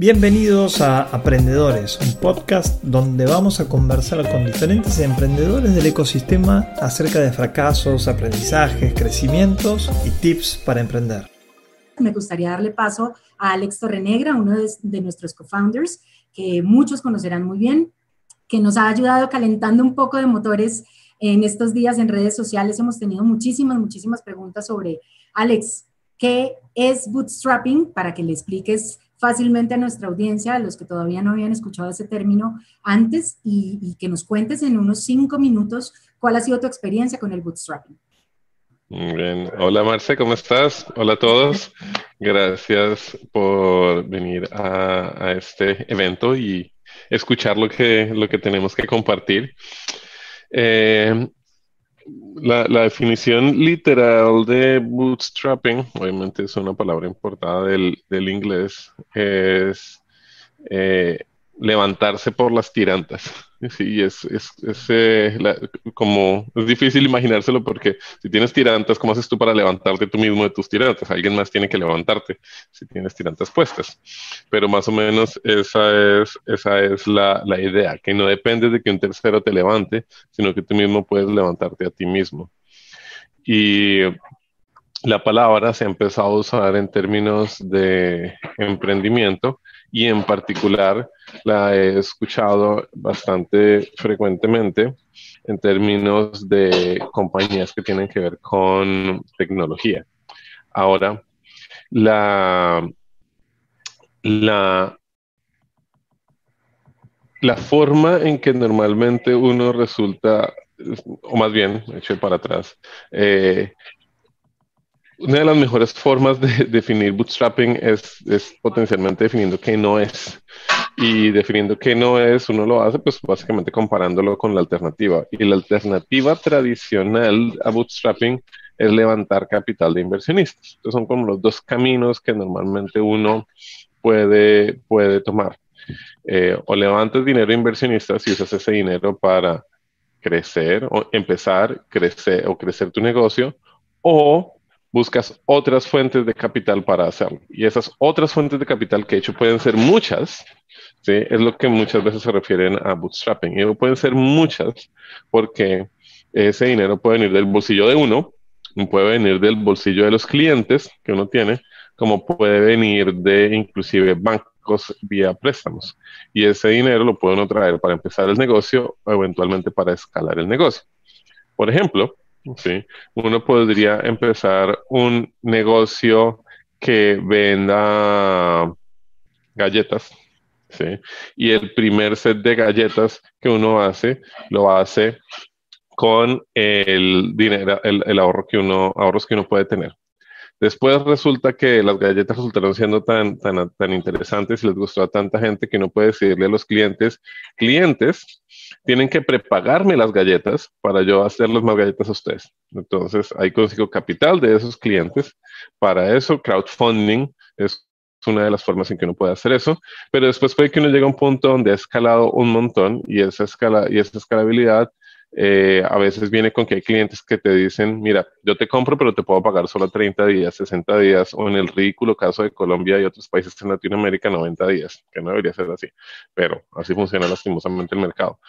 Bienvenidos a Aprendedores, un podcast donde vamos a conversar con diferentes emprendedores del ecosistema acerca de fracasos, aprendizajes, crecimientos y tips para emprender. Me gustaría darle paso a Alex Torrenegra, uno de, nuestros co-founders, que muchos conocerán muy bien, que nos ha ayudado calentando un poco de motores en estos días en redes sociales. Hemos tenido muchísimas, muchísimas preguntas sobre, Alex, ¿qué es bootstrapping? Para que le expliques fácilmente a nuestra audiencia, a los que todavía no habían escuchado ese término antes, y, que nos cuentes en unos cinco minutos cuál ha sido tu experiencia con el bootstrapping. Bien, hola Marce, ¿cómo estás? Hola a todos. Gracias por venir a, este evento y escuchar lo que, lo que tenemos que compartir. Eh, la, definición literal de bootstrapping, obviamente es una palabra importada del, inglés, es eh, levantarse por las tirantas. Sí, es, es, eh, como, es difícil imaginárselo porque si tienes tirantas, ¿cómo haces tú para levantarte tú mismo de tus tirantas? Alguien más tiene que levantarte si tienes tirantas puestas. Pero más o menos esa es, esa es la, la idea, que no depende de que un tercero te levante, sino que tú mismo puedes levantarte a ti mismo. Y la palabra se ha empezado a usar en términos de emprendimiento y en particular la he escuchado bastante frecuentemente en términos de compañías que tienen que ver con tecnología. Ahora, la, la, la forma en que normalmente uno resulta, o más bien, eché para atrás, eh, una de las mejores formas de definir bootstrapping es, es, potencialmente definiendo qué no es. Y definiendo qué no es, uno lo hace pues básicamente comparándolo con la alternativa. Y la alternativa tradicional a bootstrapping es levantar capital de inversionistas. Entonces son como los dos caminos que normalmente uno puede, puede tomar. Eh, o levantas dinero de inversionistas y usas ese dinero para crecer o empezar, crecer o crecer tu negocio, o buscas otras fuentes de capital para hacerlo. Y esas otras fuentes de capital, que de hecho pueden ser muchas, ¿sí? es lo que muchas veces se refieren a bootstrapping. Y pueden ser muchas porque ese dinero puede venir del bolsillo de uno, puede venir del bolsillo de los clientes que uno tiene, como puede venir de inclusive bancos vía préstamos. Y ese dinero lo puede uno traer para empezar el negocio o eventualmente para escalar el negocio. Por ejemplo, ¿sí? Uno podría empezar un negocio que venda galletas, ¿sí? Y el primer set de galletas que uno hace, lo hace con el dinero, el, ahorro que uno, ahorros que uno puede tener. Después resulta que las galletas resultaron siendo tan, tan, tan interesantes y les gustó a tanta gente que uno puede decirle a los clientes, clientes, tienen que prepagarme las galletas para yo hacerles más galletas a ustedes. Entonces, ahí consigo capital de esos clientes. Para eso, crowdfunding es una de las formas en que uno puede hacer eso, pero después puede que uno llegue a un punto donde ha escalado un montón y esa, escala, y esa escalabilidad eh, a veces viene con que hay clientes que te dicen, mira, yo te compro, pero te puedo pagar solo 30 días, 60 días, o en el ridículo caso de Colombia y otros países en Latinoamérica, 90 días, que no debería ser así, pero así funciona lastimosamente el mercado.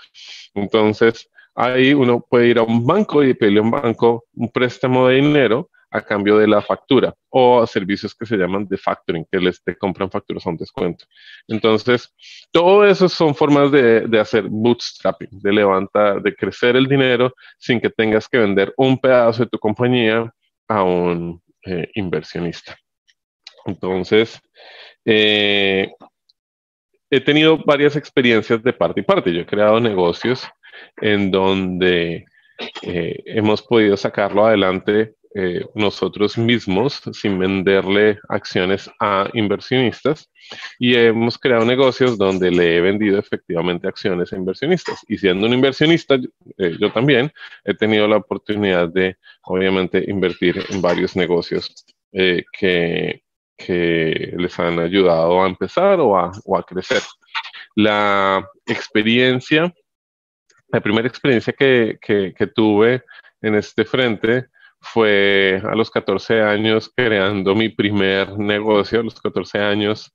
Entonces, ahí uno puede ir a un banco y pedirle a un banco un préstamo de dinero a cambio de la factura o servicios que se llaman de factoring, que les te compran facturas a un descuento. Entonces, todo eso son formas de, de, hacer bootstrapping, de levantar, de crecer el dinero sin que tengas que vender un pedazo de tu compañía a un eh, inversionista. Entonces, eh, he tenido varias experiencias de parte y parte. Yo he creado negocios en donde eh, hemos podido sacarlo adelante eh, nosotros mismos sin venderle acciones a inversionistas y hemos creado negocios donde le he vendido efectivamente acciones a inversionistas. Y siendo un inversionista, eh, yo también he tenido la oportunidad de, obviamente, invertir en varios negocios eh, que, que, les han ayudado a empezar o a, o a crecer. La experiencia, la primera experiencia que, que, que tuve en este frente fue a los 14 años creando mi primer negocio, a los 14 años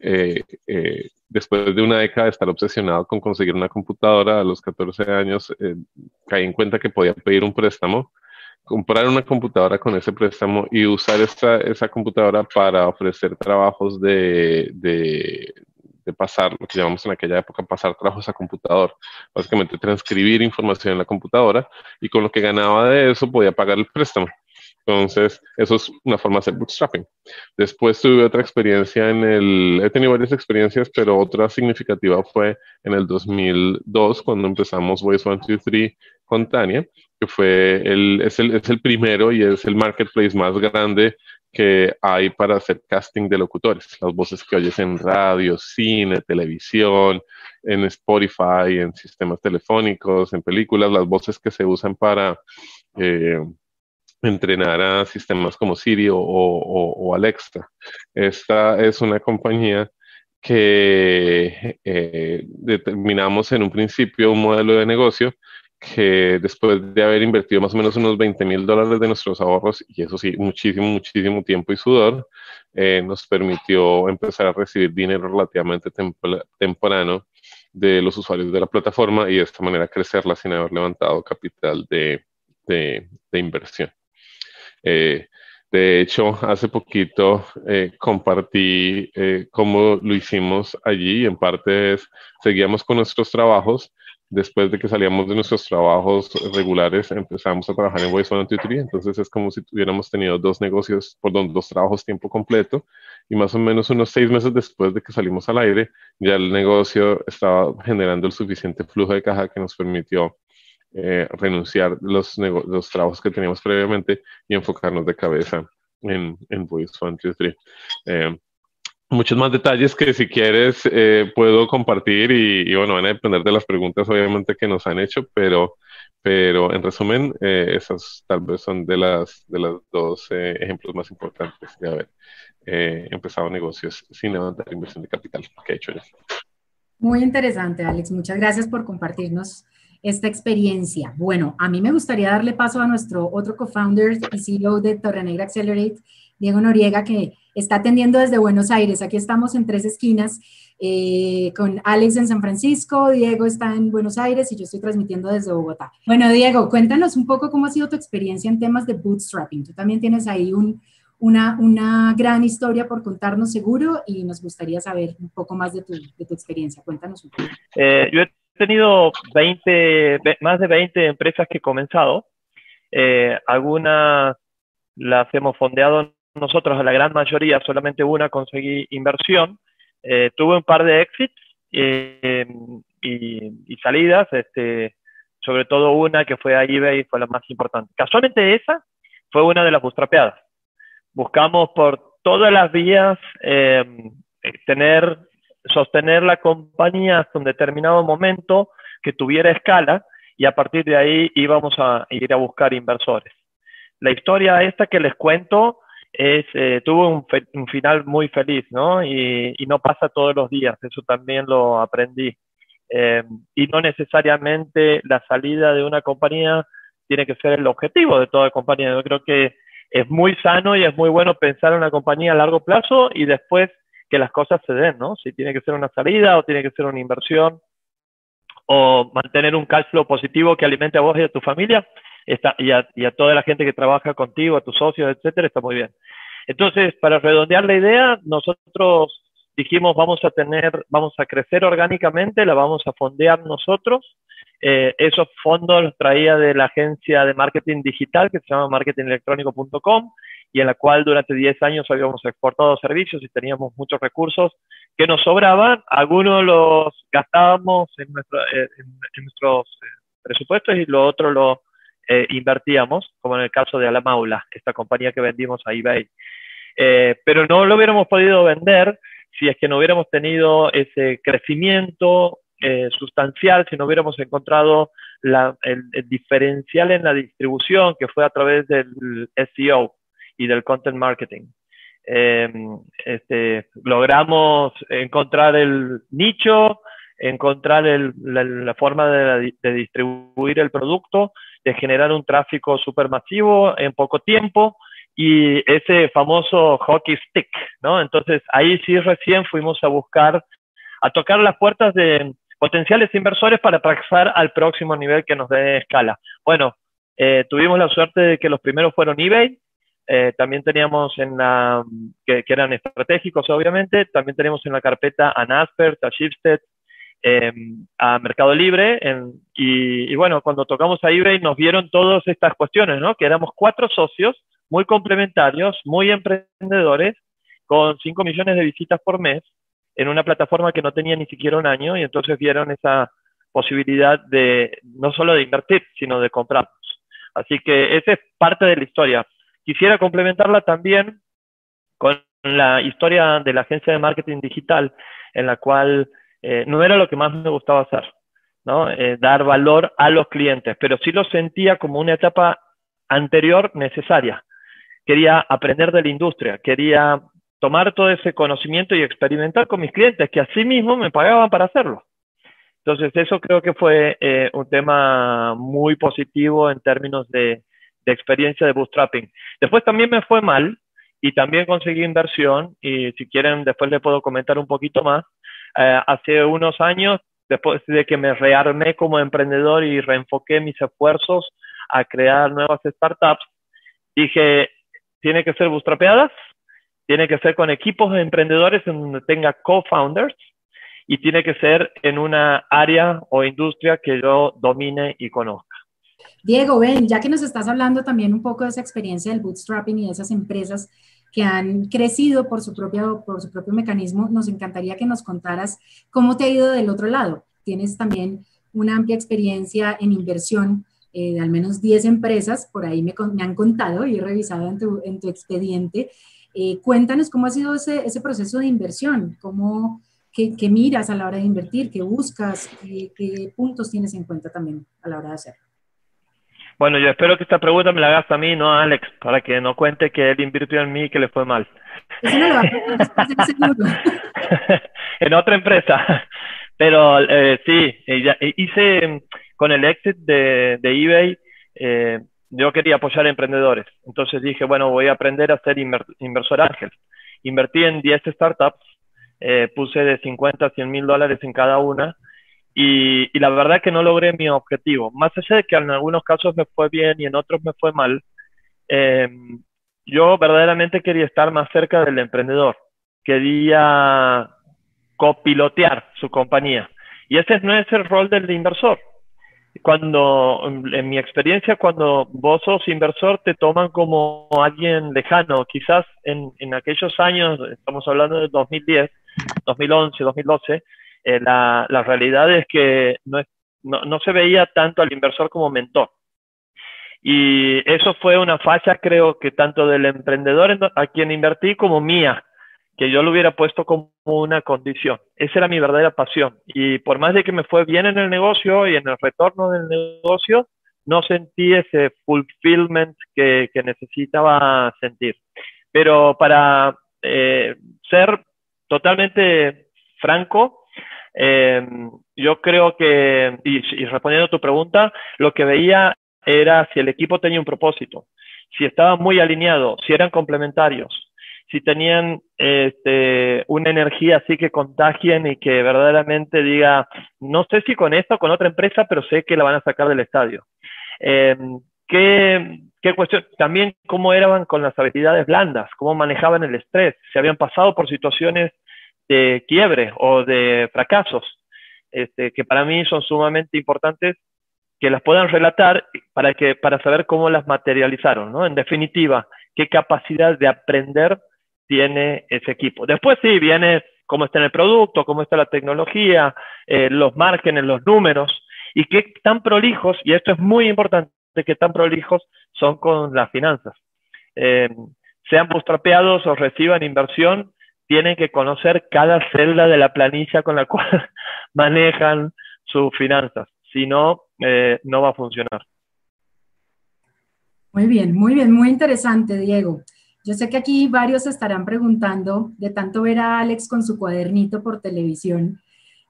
eh, eh, después de una década de estar obsesionado con conseguir una computadora, a los 14 años eh, caí en cuenta que podía pedir un préstamo, comprar una computadora con ese préstamo y usar esa, esa computadora para ofrecer trabajos de, de pasar, lo que llamamos en aquella época pasar trabajos a computador, básicamente transcribir información en la computadora y con lo que ganaba de eso podía pagar el préstamo. Entonces, eso es una forma de hacer bootstrapping. Después tuve otra experiencia en el, he tenido varias experiencias, pero otra significativa fue en el 2002, cuando empezamos Voice 123 con Tania, que fue el, es el, es el primero y es el marketplace más grande que hay para hacer casting de locutores, las voces que oyes en radio, cine, televisión, en Spotify, en sistemas telefónicos, en películas, las voces que se usan para eh, entrenar a sistemas como Siri o, Alexa. Esta es una compañía que eh, determinamos en un principio un modelo de negocio que después de haber invertido más o menos unos 20 mil dólares de nuestros ahorros, y eso sí, muchísimo, muchísimo tiempo y sudor, eh, nos permitió empezar a recibir dinero relativamente temprano de los usuarios de la plataforma y de esta manera crecerla sin haber levantado capital de, de, inversión. Eh, de hecho, hace poquito eh, compartí cómo lo hicimos allí. En parte seguíamos con nuestros trabajos, después de que salíamos de nuestros trabajos regulares, empezamos a trabajar en Voice One Tutoring. Entonces es como si tuviéramos tenido dos negocios, por donde dos trabajos tiempo completo. Y más o menos unos seis meses después de que salimos al aire, ya el negocio estaba generando el suficiente flujo de caja que nos permitió eh, renunciar los, los trabajos que teníamos previamente y enfocarnos de cabeza en, en Voice One Tutoring muchos más detalles que si quieres eh, puedo compartir y, bueno, van a depender de las preguntas obviamente que nos han hecho, pero, pero en resumen, eh, esas tal vez son de las, de las dos eh, ejemplos más importantes de haber empezado negocios sin levantar inversión de capital que he hecho yo. Muy interesante, Alex. Muchas gracias por compartirnos esta experiencia. Bueno, a mí me gustaría darle paso a nuestro otro co-founder y CEO de Torrenegra Accelerate, Diego Noriega, que está atendiendo desde Buenos Aires. Aquí estamos en tres esquinas eh, con Alex en San Francisco, Diego está en Buenos Aires y yo estoy transmitiendo desde Bogotá. Bueno, Diego, cuéntanos un poco cómo ha sido tu experiencia en temas de bootstrapping. Tú también tienes ahí una, una gran historia por contarnos seguro y nos gustaría saber un poco más de tu, de tu experiencia. Cuéntanos un poco. Eh, yo he tenido 20, más de 20 empresas que he comenzado. Eh, algunas las hemos fondeado nosotros, a la gran mayoría, solamente una conseguí inversión. Eh, tuve un par de exits eh, y, salidas, este, sobre todo una que fue a eBay, fue la más importante. Casualmente esa fue una de las bootstrapeadas. Buscamos por todas las vías eh, tener, sostener la compañía hasta un determinado momento que tuviera escala y a partir de ahí íbamos a ir a buscar inversores. La historia esta que les cuento es, eh, tuvo un, final muy feliz, ¿no? Y, no pasa todos los días, eso también lo aprendí. Eh, y no necesariamente la salida de una compañía tiene que ser el objetivo de toda compañía. Yo creo que es muy sano y es muy bueno pensar en una compañía a largo plazo y después que las cosas se den, ¿no? Si tiene que ser una salida o tiene que ser una inversión o mantener un cash flow positivo que alimente a vos y a tu familia, y, a, toda la gente que trabaja contigo, a tus socios, etcétera, está muy bien. Entonces, para redondear la idea, nosotros dijimos vamos a tener, vamos a crecer orgánicamente, la vamos a fondear nosotros. Eh, esos fondos los traía de la agencia de marketing digital que se llama marketingelectrónico.com y en la cual durante 10 años habíamos exportado servicios y teníamos muchos recursos que nos sobraban. Algunos los gastábamos en, eh, en, nuestros eh, presupuestos y lo otro lo eh, invertíamos, como en el caso de Alamaula, esta compañía que vendimos a eBay. Eh, pero no lo hubiéramos podido vender si es que no hubiéramos tenido ese crecimiento eh, sustancial, si no hubiéramos encontrado el, diferencial en la distribución que fue a través del SEO y del content marketing. Este, logramos encontrar el nicho, encontrar la, forma de, distribuir el producto, de generar un tráfico supermasivo en poco tiempo y ese famoso hockey stick, ¿no? Entonces ahí sí recién fuimos a buscar, a tocar las puertas de potenciales inversores para pasar al próximo nivel que nos dé escala. Bueno, eh, tuvimos la suerte de que los primeros fueron eBay, eh, también teníamos en la, que, eran estratégicos obviamente, también tenemos en la carpeta a Naspers, a Shipstead, em, a Mercado Libre, y, bueno, cuando tocamos a eBay nos vieron todas estas cuestiones, ¿no? Que éramos cuatro socios muy complementarios, muy emprendedores, con 5 millones de visitas por mes, en una plataforma que no tenía ni siquiera un año, y entonces vieron esa posibilidad de no solo de invertir, sino de comprarnos. Así que esa es parte de la historia. Quisiera complementarla también con la historia de la agencia de marketing digital, en la cual eh, no era lo que más me gustaba hacer, ¿no? Eh, dar valor a los clientes, pero sí lo sentía como una etapa anterior necesaria. Quería aprender de la industria, quería tomar todo ese conocimiento y experimentar con mis clientes, que así mismo me pagaban para hacerlo. Entonces, eso creo que fue eh, un tema muy positivo en términos de, de experiencia de bootstrapping. Después también me fue mal y también conseguí inversión y si quieren después les puedo comentar un poquito más. Eh, hace unos años, después de que me rearmé como emprendedor y reenfoqué mis esfuerzos a crear nuevas startups, dije, tiene que ser bootstrapeadas, tiene que ser con equipos de emprendedores en donde tenga co-founders y tiene que ser en una área o industria que yo domine y conozca. Diego, ven, ya que nos estás hablando también un poco de esa experiencia del bootstrapping y de esas empresas que han crecido por su, propio, por su propio mecanismo, nos encantaría que nos contaras cómo te ha ido del otro lado. Tienes también una amplia experiencia en inversión eh, de al menos 10 empresas, por ahí me, han contado y he revisado en tu, en tu expediente. Eh, cuéntanos cómo ha sido ese, ese proceso de inversión, cómo, qué, miras a la hora de invertir, qué buscas, qué, qué puntos tienes en cuenta también a la hora de hacerlo. Bueno, yo espero que esta pregunta me la hagas a mí, no a Alex, para que no cuente que él invirtió en mí y que le fue mal. Eso no lo va a En otra empresa. Pero eh, sí, hice con el exit de, eBay, eh, yo quería apoyar a emprendedores. Entonces dije, bueno, voy a aprender a ser inversor ángel. Invertí en 10 startups, eh, puse de 50 a 100 mil dólares en cada una y, la verdad que no logré mi objetivo. Más allá de que en algunos casos me fue bien y en otros me fue mal, eh, yo verdaderamente quería estar más cerca del emprendedor. Quería copilotear su compañía. Y ese no es el rol del inversor. Cuando, en mi experiencia, cuando vos sos inversor, te toman como alguien lejano. Quizás en, en aquellos años, estamos hablando de 2010, 2011, 2012, eh, la, la, realidad es que no, no, no, se veía tanto al inversor como mentor. Y eso fue una falla, creo que tanto del emprendedor a quien invertí como mía, que yo lo hubiera puesto como una condición. Esa era mi verdadera pasión. Y por más de que me fue bien en el negocio y en el retorno del negocio, no sentí ese fulfillment que, que necesitaba sentir. Pero para eh, ser totalmente franco, eh, yo creo que, y, respondiendo a tu pregunta, lo que veía era si el equipo tenía un propósito, si estaba muy alineado, si eran complementarios, si tenían este, una energía así que contagien y que verdaderamente diga, no sé si con esta o con otra empresa, pero sé que la van a sacar del estadio. ¿qué, ¿Qué cuestión? También cómo eran con las habilidades blandas, cómo manejaban el estrés, si habían pasado por situaciones de quiebre o de fracasos, este, que para mí son sumamente importantes que las puedan relatar para, que, para saber cómo las materializaron, ¿no? En definitiva, qué capacidad de aprender tiene ese equipo. Después sí, viene cómo está en el producto, cómo está la tecnología, eh, los márgenes, los números, y qué tan prolijos, y esto es muy importante, qué tan prolijos son con las finanzas. Eh, sean bootstrapeados o reciban inversión, tienen que conocer cada celda de la planilla con la cual manejan sus finanzas. Si no, eh, no va a funcionar. Muy bien, muy bien, muy interesante, Diego. Yo sé que aquí varios estarán preguntando, de tanto ver a Alex con su cuadernito por televisión,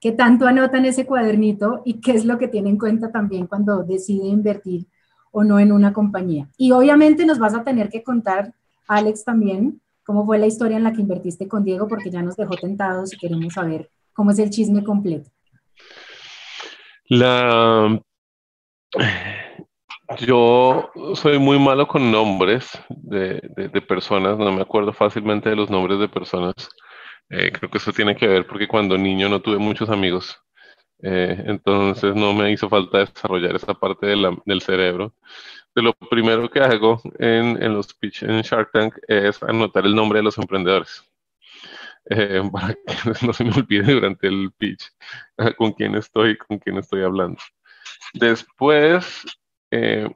qué tanto anota en ese cuadernito y qué es lo que tiene en cuenta también cuando decide invertir o no en una compañía. Y obviamente nos vas a tener que contar Alex también, cómo fue la historia en la que invertiste con Diego, porque ya nos dejó tentados y queremos saber cómo es el chisme completo. La... Yo soy muy malo con nombres de, personas, no me acuerdo fácilmente de los nombres de personas. Eh, creo que eso tiene que ver porque cuando niño no tuve muchos amigos, eh, entonces no me hizo falta desarrollar esa parte del cerebro. De lo primero que hago en, los pitch en Shark Tank es anotar el nombre de los emprendedores. Eh, para que no se me olvide durante el pitch con quién estoy, con quién estoy hablando. Después, eh,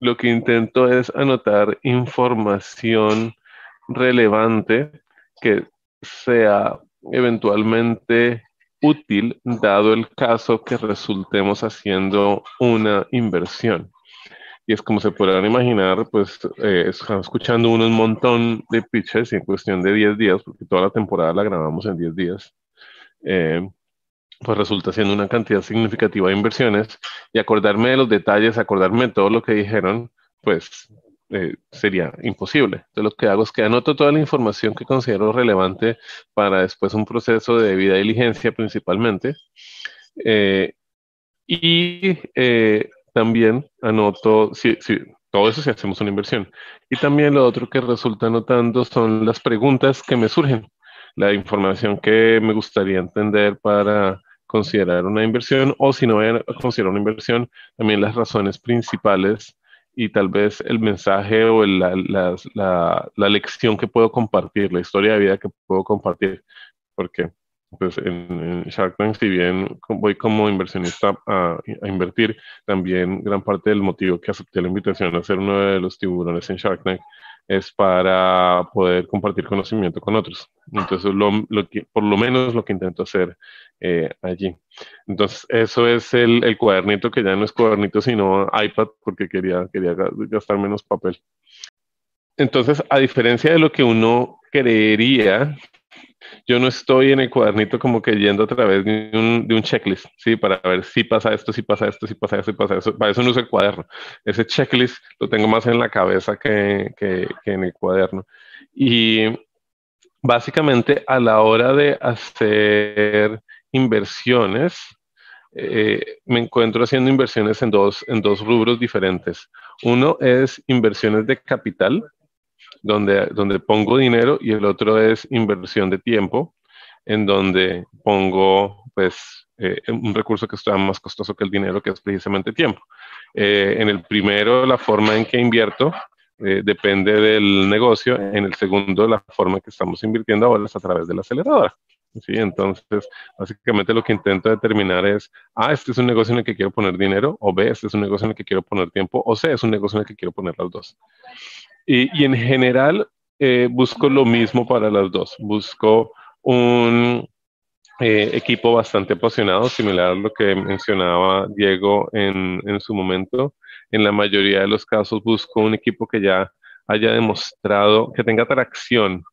lo que intento es anotar información relevante que sea eventualmente útil dado el caso que resultemos haciendo una inversión. Y es como se podrán imaginar, pues eh, están escuchando un montón de pitches en cuestión de 10 días, porque toda la temporada la grabamos en 10 días. Eh, pues resulta siendo una cantidad significativa de inversiones y acordarme de los detalles, acordarme de todo lo que dijeron, pues eh, sería imposible. Entonces lo que hago es que anoto toda la información que considero relevante para después un proceso de debida diligencia principalmente. Eh, y eh, también anoto, sí, sí, todo eso si hacemos una inversión. Y también lo otro que resulta anotando son las preguntas que me surgen, la información que me gustaría entender para considerar una inversión o si no voy a considerar una inversión, también las razones principales y tal vez el mensaje o la, la, lección que puedo compartir, la historia de vida que puedo compartir, porque pues en, Shark Tank, si bien voy como inversionista a, a, invertir, también gran parte del motivo que acepté la invitación a ser uno de los tiburones en Shark Tank es para poder compartir conocimiento con otros. Entonces, lo, lo que, por lo menos lo que intento hacer eh, allí. Entonces, eso es el, el, cuadernito que ya no es cuadernito, sino iPad, porque quería, quería gastar menos papel. Entonces, a diferencia de lo que uno creería yo no estoy en el cuadernito como que yendo a través de un, de un, checklist, ¿sí? Para ver si pasa esto, si pasa esto, si pasa esto, si pasa eso. Para eso no uso el cuaderno. Ese checklist lo tengo más en la cabeza que, que, en el cuaderno. Y básicamente a la hora de hacer inversiones, eh, me encuentro haciendo inversiones en dos, en dos rubros diferentes. Uno es inversiones de capital, donde, donde pongo dinero y el otro es inversión de tiempo, en donde pongo pues eh, un recurso que está más costoso que el dinero, que es precisamente tiempo. Eh, en el primero, la forma en que invierto eh, depende del negocio. En el segundo, la forma en que estamos invirtiendo ahora es a través de la aceleradora. ¿sí? Entonces, básicamente lo que intento determinar es, A, este es un negocio en el que quiero poner dinero, o B, este es un negocio en el que quiero poner tiempo, o C, es un negocio en el que quiero poner las dos. Y, en general eh, busco lo mismo para las dos. Busco un eh, equipo bastante apasionado, similar a lo que mencionaba Diego en, en su momento. En la mayoría de los casos busco un equipo que ya haya demostrado que tenga atracción,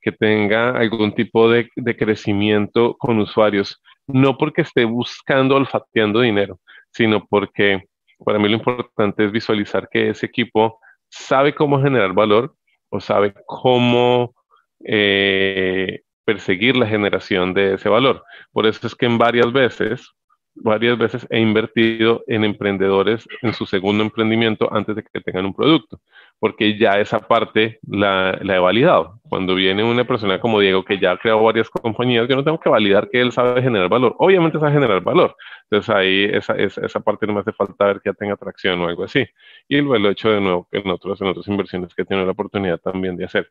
que tenga algún tipo de, de, crecimiento con usuarios, no porque esté buscando olfateando dinero, sino porque para mí lo importante es visualizar que ese equipo sabe cómo generar valor o sabe cómo eh, perseguir la generación de ese valor. Por eso es que en varias veces, varias veces he invertido en emprendedores en su segundo emprendimiento antes de que tengan un producto porque ya esa parte la, la, he validado. Cuando viene una persona como Diego, que ya ha creado varias compañías, yo no tengo que validar que él sabe generar valor. Obviamente sabe generar valor. Entonces ahí esa, esa, esa parte no me hace falta ver que ya tenga atracción o algo así. Y luego lo he hecho de nuevo en, otros, en otras inversiones que tenido la oportunidad también de hacer.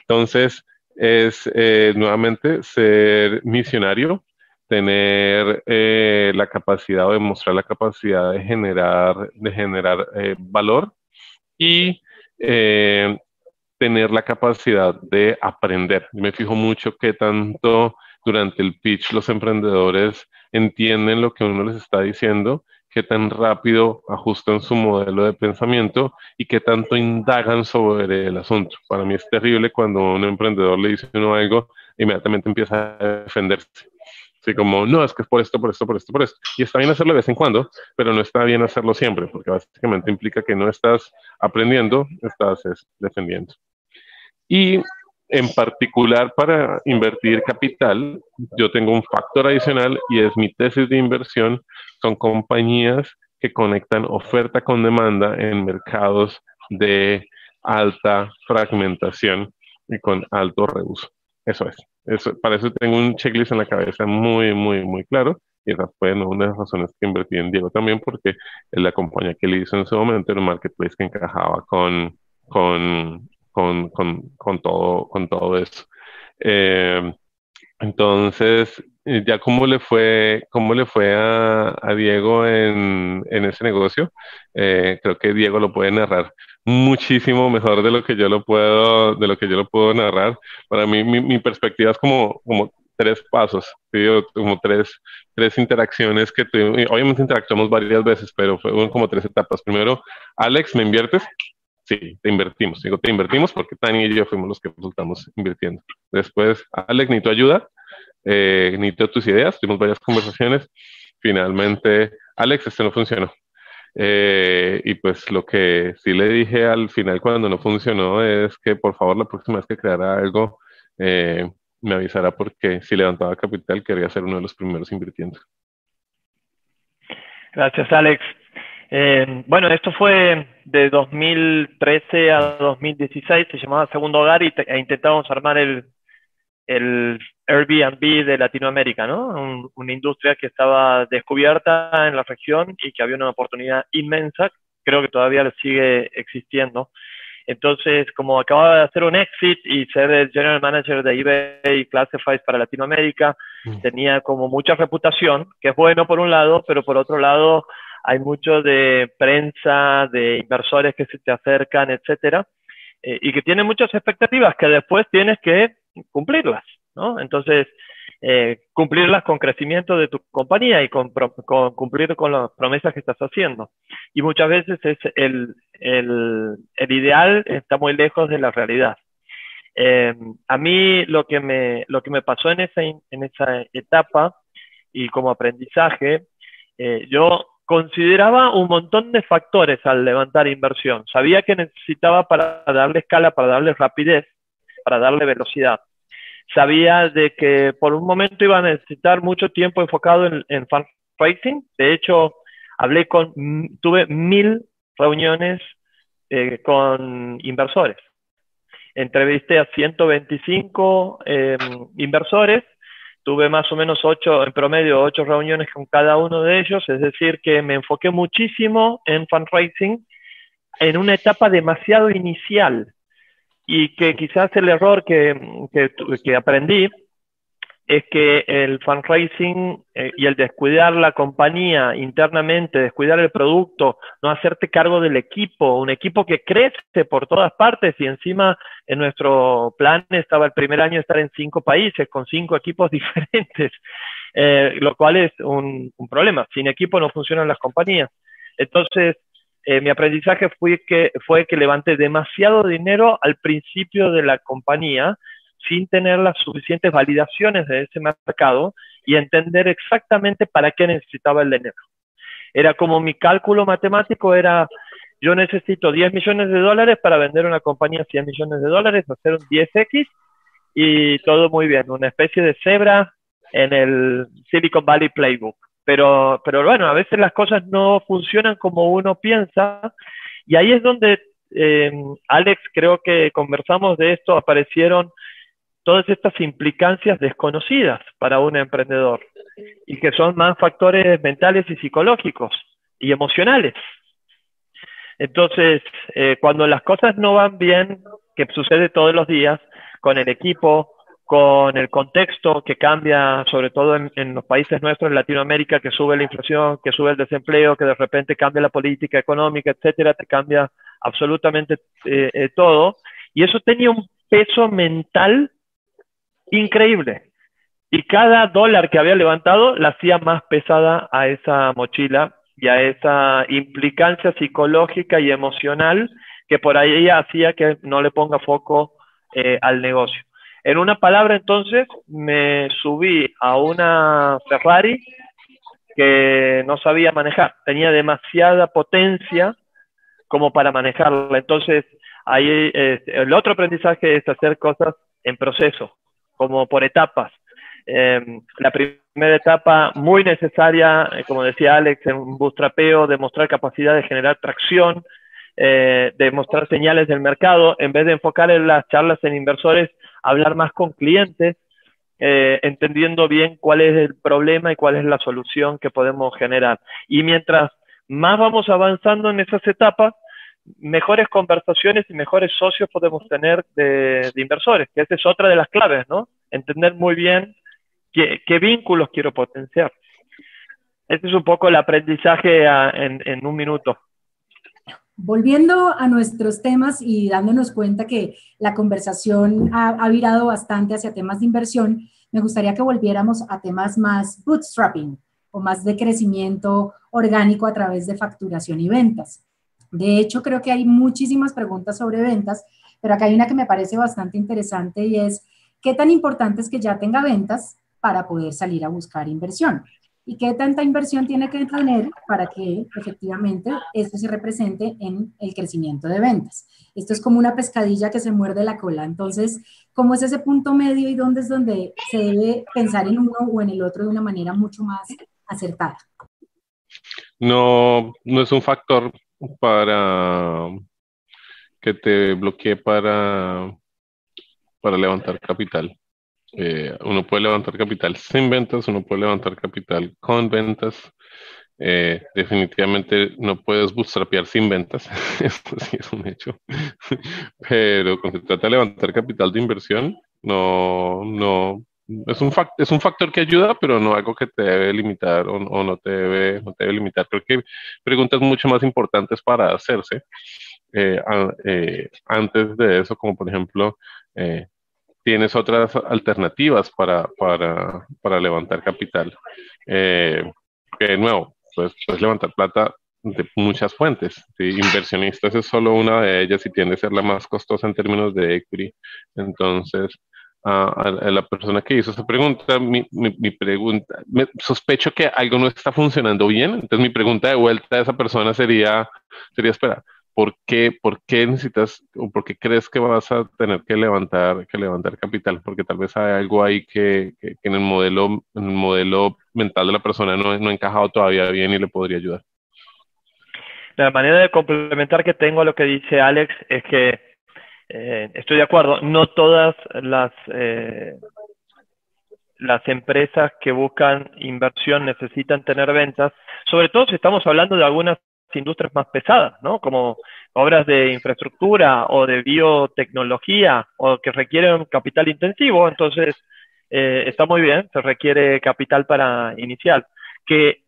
Entonces, es eh, nuevamente ser misionario, tener eh, la capacidad o demostrar la capacidad de generar, de generar eh, valor y eh, tener la capacidad de aprender. Me fijo mucho que tanto durante el pitch los emprendedores entienden lo que uno les está diciendo, qué tan rápido ajustan su modelo de pensamiento y qué tanto indagan sobre el asunto. Para mí es terrible cuando un emprendedor le dice uno algo, inmediatamente empieza a defenderse Así como, no, es que es por esto, por esto, por esto, por esto. Y está bien hacerlo de vez en cuando, pero no está bien hacerlo siempre, porque básicamente implica que no estás aprendiendo, estás defendiendo. Y en particular para invertir capital, yo tengo un factor adicional y es mi tesis de inversión. Son compañías que conectan oferta con demanda en mercados de alta fragmentación y con alto reuso. Eso es. Para eso tengo un checklist en la cabeza muy, muy, muy claro. Y esa fue una de las razones que invertí en Diego también, porque la compañía que le hizo en ese momento era un marketplace que encajaba con, con, con, con, todo, con todo eso. Eh, entonces, ya cómo le fue, cómo le fue a, Diego en, en, ese negocio, eh, creo que Diego lo puede narrar muchísimo mejor de lo que yo lo puedo, de lo que yo lo puedo narrar. Para mí, mi, mi perspectiva es como, como tres pasos, como tres, tres interacciones que tuvimos. Obviamente interactuamos varias veces, pero fueron como tres etapas. Primero, Alex, ¿me inviertes? Sí, te invertimos. Digo, te invertimos porque Tani y yo fuimos los que resultamos invirtiendo. Después, Alex, necesito ayuda, eh, necesito tus ideas, tuvimos varias conversaciones. Finalmente, Alex, este no funcionó. Eh, y pues lo que sí le dije al final cuando no funcionó es que por favor la próxima vez que creara algo eh, me avisara porque si levantaba capital quería ser uno de los primeros invirtiendo. Gracias Alex. Eh, bueno, esto fue de 2013 a 2016, se llamaba Segundo Hogar y e intentábamos armar el, el Airbnb de Latinoamérica, ¿no? una industria que estaba descubierta en la región y que había una oportunidad inmensa, creo que todavía sigue existiendo. Entonces, como acababa de hacer un exit y ser el general manager de eBay Classifieds para Latinoamérica, mm. tenía como mucha reputación, que es bueno por un lado, pero por otro lado hay mucho de prensa, de inversores que se te acercan, etcétera, eh, y que tienen muchas expectativas que después tienes que cumplirlas, ¿no? Entonces, eh, cumplirlas con crecimiento de tu compañía y con, cumplir con las promesas que estás haciendo. Y muchas veces es el ideal está muy lejos de la realidad. Eh, a mí lo que me, lo que me pasó en esa, en esa etapa y como aprendizaje, eh, yo consideraba un montón de factores al levantar inversión. Sabía que necesitaba para darle escala, para darle rapidez, para darle velocidad sabía de que por un momento iba a necesitar mucho tiempo enfocado en, fundraising. De hecho, hablé con, tuve mil reuniones eh, con inversores. Entrevisté a 125 em, inversores, tuve más o menos ocho, en promedio, ocho reuniones con cada uno de ellos, es decir, que me enfoqué muchísimo en fundraising en una etapa demasiado inicial y que quizás el error que, que, aprendí es que el fundraising eh, y el descuidar la compañía internamente, descuidar el producto, no hacerte cargo del equipo, un equipo que crece por todas partes y encima en nuestro plan estaba el primer año estar en cinco países con cinco equipos diferentes, eh, lo cual es un, un problema. Sin equipo no funcionan las compañías. Entonces, eh, mi aprendizaje fue que, fue que levanté demasiado dinero al principio de la compañía sin tener las suficientes validaciones de ese mercado y entender exactamente para qué necesitaba el dinero. Era como mi cálculo matemático era, yo necesito 10 millones de dólares para vender una compañía 100 millones de dólares, hacer un 10X y todo muy bien, una especie de cebra en el Silicon Valley Playbook. Pero, pero bueno, a veces las cosas no funcionan como uno piensa y ahí es donde, eh, Alex, creo que conversamos de esto, aparecieron todas estas implicancias desconocidas para un emprendedor y que son más factores mentales y psicológicos y emocionales. Entonces, eh, cuando las cosas no van bien, que sucede todos los días, con el equipo, con el contexto que cambia, sobre todo en, los países nuestros, en Latinoamérica, que sube la inflación, que sube el desempleo, que de repente cambia la política económica, etcétera, te cambia absolutamente eh, eh, todo. Y eso tenía un peso mental increíble. Y cada dólar que había levantado la hacía más pesada a esa mochila y a esa implicancia psicológica y emocional que por ahí hacía que no le ponga foco eh, al negocio. En una palabra, entonces, me subí a una Ferrari que no sabía manejar, tenía demasiada potencia como para manejarla. Entonces, Ahí, el otro aprendizaje es hacer cosas en proceso, como por etapas. Em, la primera etapa muy necesaria, eh, como decía Alex, en un bootstrapeo, demostrar capacidad de generar tracción, eh, demostrar señales del mercado, en vez de enfocar en las charlas en inversores, hablar más con clientes, eh, entendiendo bien cuál es el problema y cuál es la solución que podemos generar. Y mientras más vamos avanzando en esas etapas, mejores conversaciones y mejores socios podemos tener de, de inversores, que esa es otra de las claves, ¿no? Entender muy bien ¿Qué, vínculos quiero potenciar? Este es un poco el aprendizaje en, un minuto. Volviendo a nuestros temas y dándonos cuenta que la conversación ha, virado bastante hacia temas de inversión, me gustaría que volviéramos a temas más bootstrapping o más de crecimiento orgánico a través de facturación y ventas. De hecho, creo que hay muchísimas preguntas sobre ventas, pero acá hay una que me parece bastante interesante y es, ¿qué tan importante es que ya tenga ventas para poder salir a buscar inversión. ¿Y qué tanta inversión tiene que tener para que efectivamente esto se represente en el crecimiento de ventas? Esto es como una pescadilla que se muerde la cola. Entonces, ¿cómo es ese punto medio y dónde es donde se debe pensar en uno o en el otro de una manera mucho más acertada? No, no es un factor para que te bloquee para, para levantar capital. Eh, uno puede levantar capital sin ventas, uno puede levantar capital con ventas. Eh, definitivamente no puedes bootstrapear sin ventas, eso sí es un hecho. Pero cuando se trata de levantar capital de inversión, no, no, es un, es un factor que ayuda, pero no algo que te debe limitar o, no, te debe, no te debe limitar. Creo que preguntas mucho más importantes para hacerse eh, antes de eso, como por ejemplo, tienes otras alternativas para, para, para levantar capital. Eh, que de nuevo, pues, puedes levantar plata de muchas fuentes. Inversionistas es solo una de ellas y tiende a ser la más costosa en términos de equity. Entonces, a, la persona que hizo esa pregunta, mi, mi, pregunta, me, sospecho que algo no está funcionando bien. Entonces, mi pregunta de vuelta a esa persona sería, sería esperar. ¿Por qué, por qué necesitas o por qué crees que vas a tener que levantar, que levantar capital? Porque tal vez hay algo ahí que, en, el modelo, en el modelo mental de la persona no, no ha encajado todavía bien y le podría ayudar. La manera de complementar que tengo a lo que dice Alex es que eh, estoy de acuerdo, no todas las, eh, las empresas que buscan inversión necesitan tener ventas, sobre todo si estamos hablando de algunas industrias más pesadas, ¿no? Como obras de infraestructura o de biotecnología o que requieren capital intensivo, entonces eh, está muy bien, se requiere capital para inicial, que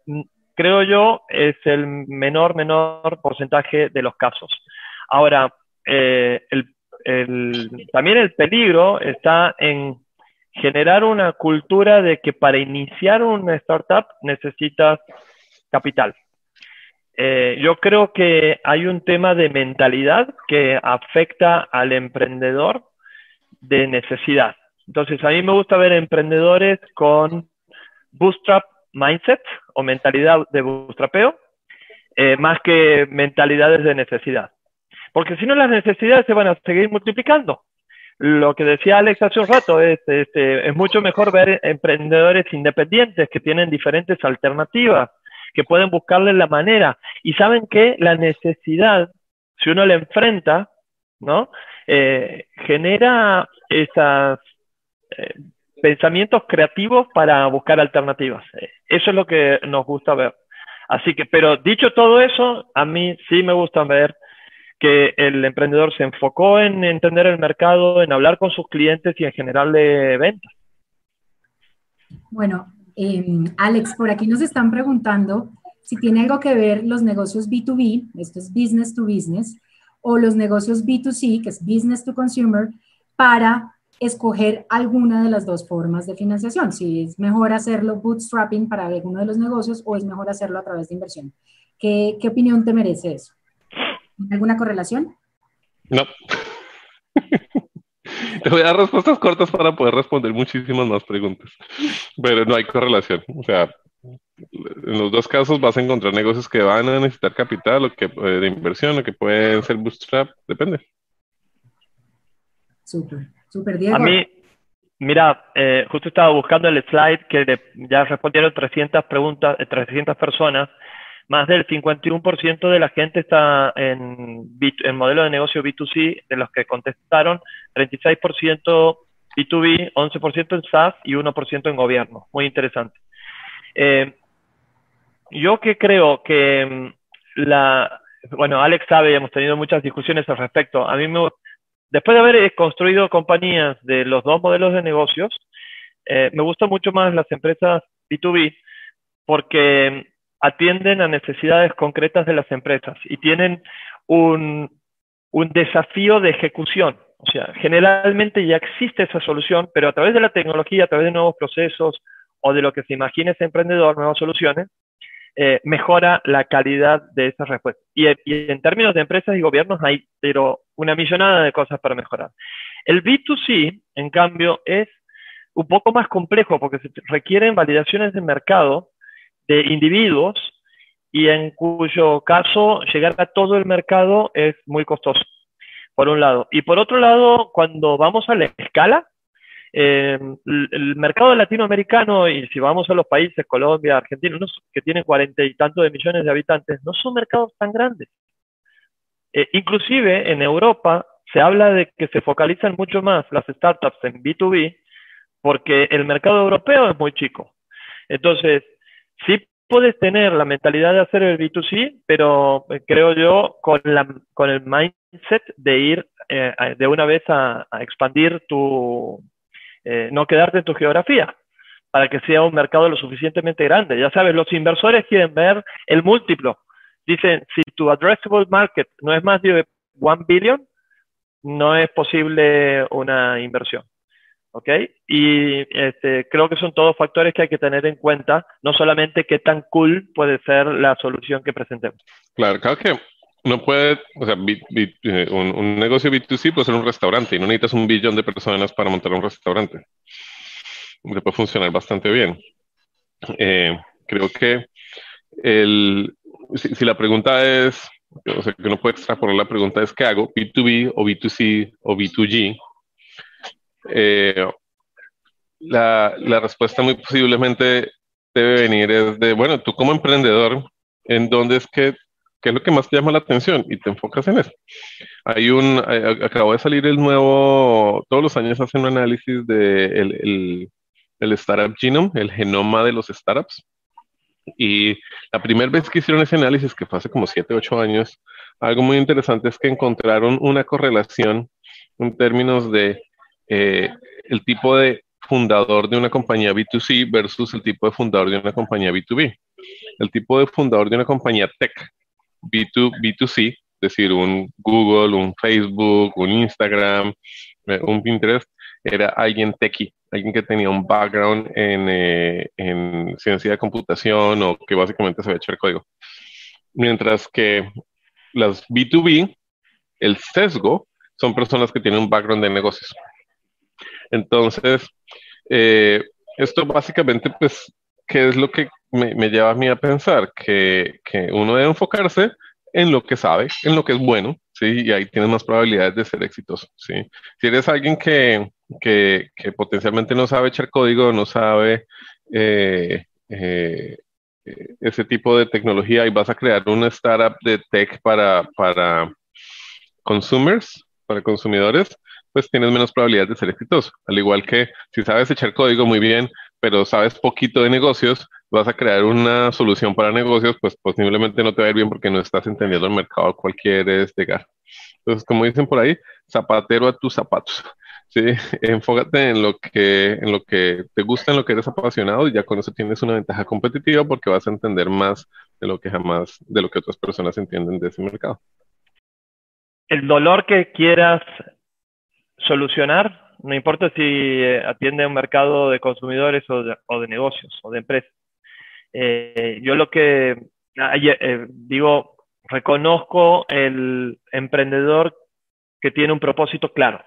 creo yo es el menor, menor porcentaje de los casos. Ahora, eh, también el peligro está en generar una cultura de que para iniciar una startup necesitas capital. Eh, yo creo que hay un tema de mentalidad que afecta al emprendedor de necesidad. Entonces, a mí me gusta ver emprendedores con bootstrap mindset o mentalidad de bootstrapeo, eh, más que mentalidades de necesidad. Porque si no, las necesidades se van a seguir multiplicando. Lo que decía Alex hace un rato es, este, es mucho mejor ver emprendedores independientes que tienen diferentes alternativas que pueden buscarle la manera. Y saben que la necesidad, si uno la enfrenta, ¿no? Eh, genera esos eh, pensamientos creativos para buscar alternativas. Eso es lo que nos gusta ver. Así que, pero dicho todo eso, a mí sí me gusta ver que el emprendedor se enfocó en entender el mercado, en hablar con sus clientes y en generarle ventas. Bueno, Em, Alex, por aquí nos están preguntando si tiene algo que ver los negocios B2B, esto es business to business, o los negocios B2C, que es business to consumer, para escoger alguna de las dos formas de financiación. Si es mejor hacerlo bootstrapping para alguno de los negocios o es mejor hacerlo a través de inversión. ¿Qué, qué opinión te merece eso? ¿Alguna correlación? No. Te voy a dar respuestas cortas para poder responder muchísimas más preguntas. Pero no hay correlación. O sea, en los dos casos vas a encontrar negocios que van a necesitar capital o que, eh, de inversión o que pueden ser bootstrap, depende. Súper, súper, Diego. A mí, mira, eh, justo estaba buscando el slide que ya respondieron 300 preguntas, 300 personas más del 51% de la gente está en, en modelo de negocio B2C, de los que contestaron, 36% B2B, 11% en SaaS y 1% en gobierno. Muy interesante. Eh, yo que creo que mm, la, bueno, Alex sabe, hemos tenido muchas discusiones al respecto. A mí me, después de haber construido compañías de los dos modelos de negocios, eh, me gustan mucho más las empresas B2B porque atienden a necesidades concretas de las empresas y tienen un, un desafío de ejecución. O sea, generalmente ya existe esa solución, pero a través de la tecnología, a través de nuevos procesos o de lo que se imagine ese emprendedor, nuevas soluciones, eh, mejora la calidad de esas respuestas. Y, y, en términos de empresas y gobiernos hay pero una millonada de cosas para mejorar. El B2C, en cambio, es un poco más complejo porque se requieren validaciones de mercado de individuos y en cuyo caso llegar a todo el mercado es muy costoso, por un lado. Y por otro lado, cuando vamos a la escala, eh, el, mercado latinoamericano, y si vamos a los países, Colombia, Argentina, que tienen cuarenta y tantos de millones de habitantes, no son mercados tan grandes. Eh, inclusive en Europa se habla de que se focalizan mucho más las startups en B2B porque el mercado europeo es muy chico. Entonces, Sí puedes tener la mentalidad de hacer el B2C, pero eh, creo yo con, la, con el mindset de ir eh, de una vez a, expandir tu, eh, no quedarte en tu geografía, para que sea un mercado lo suficientemente grande. Ya sabes, los inversores quieren ver el múltiplo. Dicen, si tu addressable market no es más de 1 billion, no es posible una inversión. ¿Ok? Y este, creo que son todos factores que hay que tener en cuenta, no solamente qué tan cool puede ser la solución que presentemos. Claro, claro que uno puede, o sea, eh, un, negocio B2C puede ser un restaurante y no necesitas un billón de personas para montar un restaurante. Le puede funcionar bastante bien. Eh, creo que el, si, si, la pregunta es, o sea, que uno puede extrapolar la pregunta es, ¿qué hago? ¿B2B o B2C o B2G? Eh, la, la, respuesta muy posiblemente debe venir es de, bueno, tú como emprendedor, ¿en dónde es que, qué es lo que más te llama la atención? Y te enfocas en eso. Hay un, acabo de salir el nuevo, todos los años hacen un análisis de el, el, el Startup Genome, el genoma de los startups. Y la primera vez que hicieron ese análisis, que fue hace como 7, 8 años, algo muy interesante es que encontraron una correlación en términos de eh, el tipo de fundador de una compañía B2C versus el tipo de fundador de una compañía B2B. El tipo de fundador de una compañía tech B2, B2C, es decir, un Google, un Facebook, un Instagram, eh, un Pinterest, era alguien techie, alguien que tenía un background en, eh, en ciencia de computación o que básicamente sabía echar código. Mientras que las B2B, el sesgo, son personas que tienen un background de negocios. Entonces, eh, esto básicamente, pues, ¿qué es lo que me, lleva a mí a pensar? Que, uno debe enfocarse en lo que sabe, en lo que es bueno, ¿sí? Y ahí tienes más probabilidades de ser exitoso, ¿sí? Si eres alguien que, potencialmente no sabe echar código, no sabe eh, eh, ese tipo de tecnología y vas a crear una startup de tech para, para consumers, para consumidores, pues tienes menos probabilidades de ser exitoso. Al igual que si sabes echar código muy bien, pero sabes poquito de negocios, vas a crear una solución para negocios, pues posiblemente no te va a ir bien porque no estás entendiendo el mercado al cual quieres llegar. Entonces, como dicen por ahí, zapatero a tus zapatos. Sí, enfócate en lo que en lo que te gusta, en lo que eres apasionado y ya con eso tienes una ventaja competitiva porque vas a entender más de lo que jamás de lo que otras personas entienden de ese mercado. El dolor que quieras solucionar, no importa si eh, atiende a un mercado de consumidores o de, negocios o de empresas. Eh, yo lo que eh, digo, reconozco el emprendedor que tiene un propósito claro,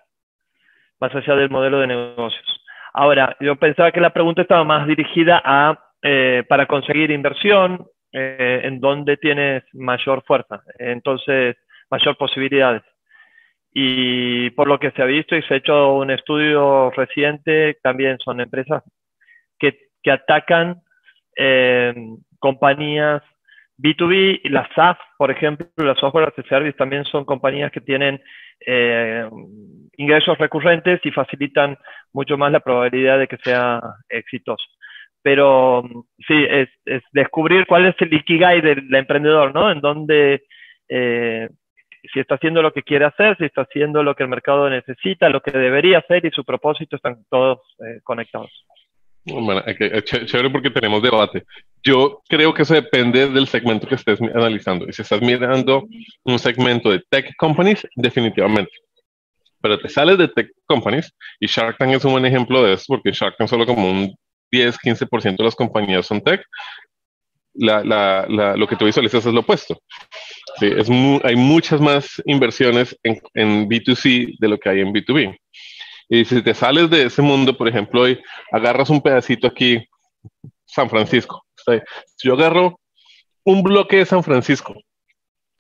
más allá del modelo de negocios. Ahora, yo pensaba que la pregunta estaba más dirigida a para conseguir inversión, en donde tienes mayor fuerza, entonces mayor posibilidades. Y por lo que se ha visto y se ha hecho un estudio reciente, también son empresas que, que atacan eh, compañías B2B, las SaaS, por ejemplo, las software as a también son compañías que tienen eh, ingresos recurrentes y facilitan mucho más la probabilidad de que sea exitoso. Pero sí, es, es descubrir cuál es el ikigai del emprendedor, ¿no? En donde eh, si está haciendo lo que quiere hacer, si está haciendo lo que el mercado necesita, lo que debería hacer y su propósito están todos eh, conectados. Bueno, chévere porque tenemos debate. Yo creo que eso depende del segmento que estés analizando. Y si estás mirando un segmento de tech companies, definitivamente. Pero te sales de tech companies y Shark Tank es un buen ejemplo de eso, porque Shark Tank solo como un 10-15% de las compañías son tech. Lo que tú visualizas es lo opuesto. Hay muchas más inversiones en, en, B2C de lo que hay en B2B. Y si te sales de ese mundo, por ejemplo, y agarras un pedacito aquí, San Francisco. Si yo agarro un bloque de San Francisco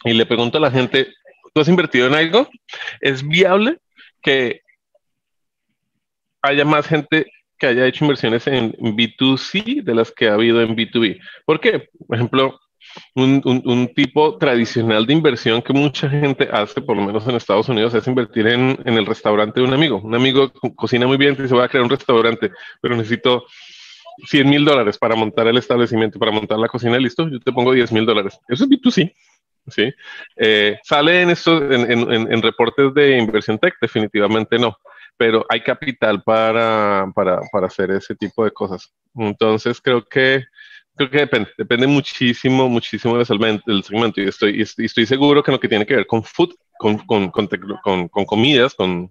y le pregunto a la gente, ¿tú has invertido en algo? ¿Es viable que haya más gente que haya hecho inversiones en B2C de las que ha habido en B2B? ¿Por qué? Por ejemplo, un, tipo tradicional de inversión que mucha gente hace, por lo menos en Estados Unidos, es invertir en, el restaurante de un amigo. Un amigo cocina muy bien y se va a crear un restaurante, pero necesito 100 mil dólares para montar el establecimiento, para montar la cocina, listo, yo te pongo 10 mil dólares. Eso es B2C. ¿sí? Eh, ¿Sale en, estos, en, en, reportes de inversión tech? Definitivamente no, pero hay capital para, para, para hacer ese tipo de cosas. Entonces creo que Creo que depende, depende muchísimo, muchísimo del segmento, del segmento y estoy, y estoy seguro que lo que tiene que ver con food, con, con, con, con comidas, con,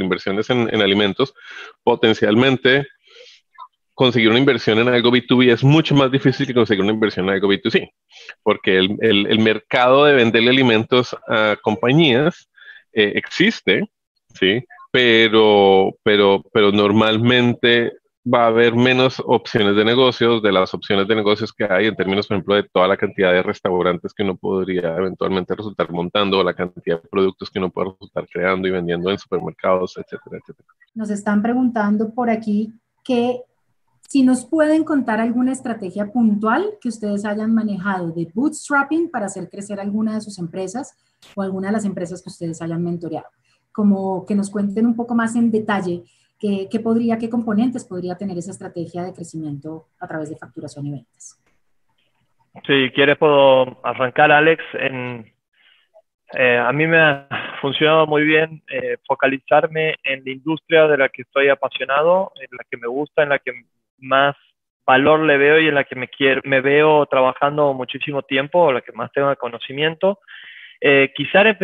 inversiones en, en, alimentos, potencialmente conseguir una inversión en algo B2B es mucho más difícil que conseguir una inversión en algo B2C, porque el, el, el mercado de venderle alimentos a compañías eh, existe, ¿sí? Pero, pero, pero normalmente va a haber menos opciones de negocios de las opciones de negocios que hay en términos, por ejemplo, de toda la cantidad de restaurantes que uno podría eventualmente resultar montando o la cantidad de productos que uno puede resultar creando y vendiendo en supermercados, etcétera, etcétera. Nos están preguntando por aquí que si nos pueden contar alguna estrategia puntual que ustedes hayan manejado de bootstrapping para hacer crecer alguna de sus empresas o alguna de las empresas que ustedes hayan mentoreado. Como que nos cuenten un poco más en detalle ¿Qué, podría, qué componentes podría tener esa estrategia de crecimiento a través de facturación y ventas? Si quieres puedo arrancar, Alex. En, eh, a mí me ha funcionado muy bien eh, focalizarme en la industria de la que estoy apasionado, en la que me gusta, en la que más valor le veo y en la que me, quiero, me veo trabajando muchísimo tiempo, la que más tengo de conocimiento. Eh, quizás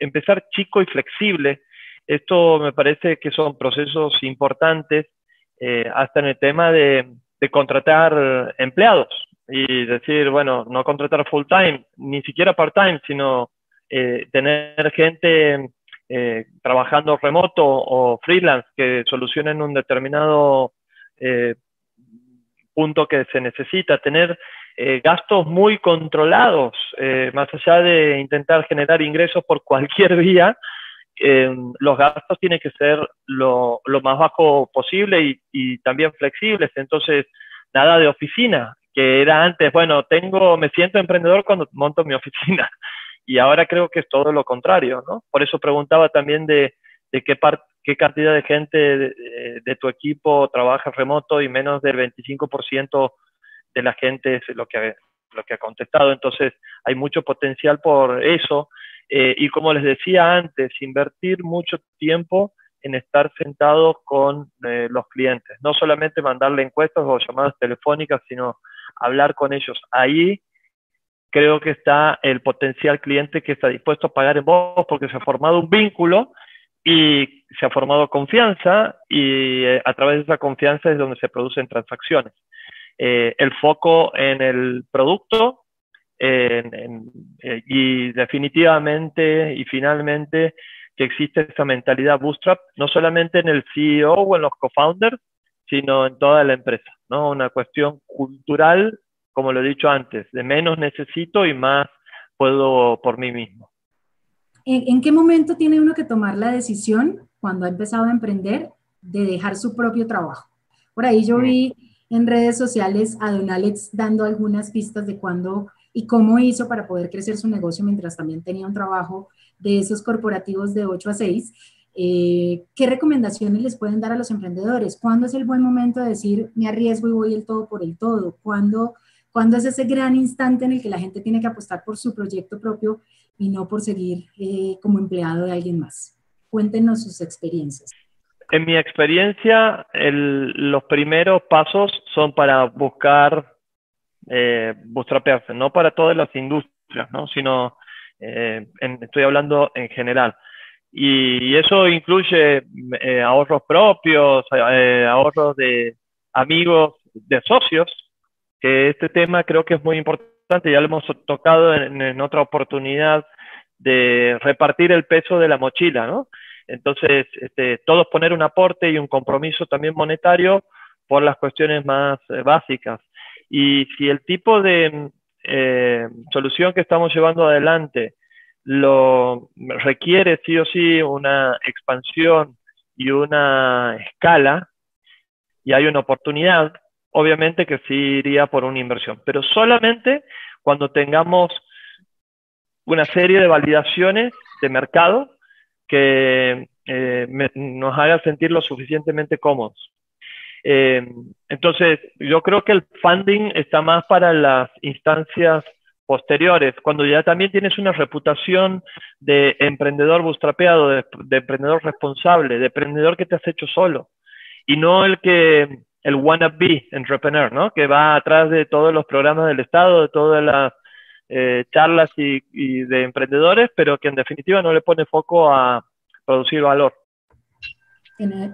empezar chico y flexible. Esto me parece que son procesos importantes eh, hasta en el tema de, contratar empleados y decir, bueno, no contratar full time, ni siquiera part time, sino eh, tener gente eh, trabajando remoto o freelance que solucionen un determinado punto que se necesita, tener gastos muy controlados, más allá de intentar generar ingresos por cualquier vía, eh, los gastos tienen que ser lo, más bajo posible y, también flexibles. Entonces, nada de oficina, que era antes, bueno, tengo, me siento emprendedor cuando monto mi oficina. Y ahora creo que es todo lo contrario, ¿no? Por eso preguntaba también de, de qué, qué cantidad de gente de, de, tu equipo trabaja remoto y menos del 25% de la gente es lo que, lo que ha contestado. Entonces, hay mucho potencial por eso. Eh, y como les decía antes, invertir mucho tiempo en estar sentados con eh, los clientes, no solamente mandarle encuestas o llamadas telefónicas, sino hablar con ellos. Ahí creo que está el potencial cliente que está dispuesto a pagar en vos porque se ha formado un vínculo y se ha formado confianza y eh, a través de esa confianza es donde se producen transacciones. El foco en el producto eh, y definitivamente y finalmente que existe esa mentalidad bootstrap, no solamente en el CEO o en los co-founders, sino en toda la empresa, ¿no? Una cuestión cultural, como lo he dicho antes, de menos necesito y más puedo por mí mismo. ¿En, qué momento tiene uno que tomar la decisión cuando ha empezado a emprender de dejar su propio trabajo? Por ahí yo vi en redes sociales a Don Alex dando algunas pistas de cuándo y cómo hizo para poder crecer su negocio mientras también tenía un trabajo de esos corporativos de 8 a 6. Eh, ¿Qué recomendaciones les pueden dar a los emprendedores? ¿Cuándo es el buen momento de decir me arriesgo y voy el todo por el todo? ¿Cuándo, ¿Cuándo es ese gran instante en el que la gente tiene que apostar por su proyecto propio y no por seguir eh, como empleado de alguien más? Cuéntenos sus experiencias. En mi experiencia, los primeros pasos son para buscar eh, bootstrapearse, no para todas las industrias, ¿no? sino eh, estoy hablando en general. Y, eso incluye eh, ahorros propios, eh, ahorros de amigos, de socios, que este tema creo que es muy importante, ya lo hemos tocado en, otra oportunidad de repartir el peso de la mochila, ¿no? Entonces, este, todos poner un aporte y un compromiso también monetario por las cuestiones más básicas. Y si el tipo de eh, solución que estamos llevando adelante lo requiere sí o sí una expansión y una escala y hay una oportunidad, obviamente que sí iría por una inversión, pero solamente cuando tengamos una serie de validaciones de mercado que eh, nos haga sentir lo suficientemente cómodos. Eh, entonces, yo creo que el funding está más para las instancias posteriores, cuando ya también tienes una reputación de emprendedor bootstrapeado, de, emprendedor responsable, de emprendedor que te has hecho solo, y no el que el wannabe entrepreneur, ¿no? Que va atrás de todos los programas del Estado, de todas las eh, charlas y, de emprendedores, pero que en definitiva no le pone foco a producir valor.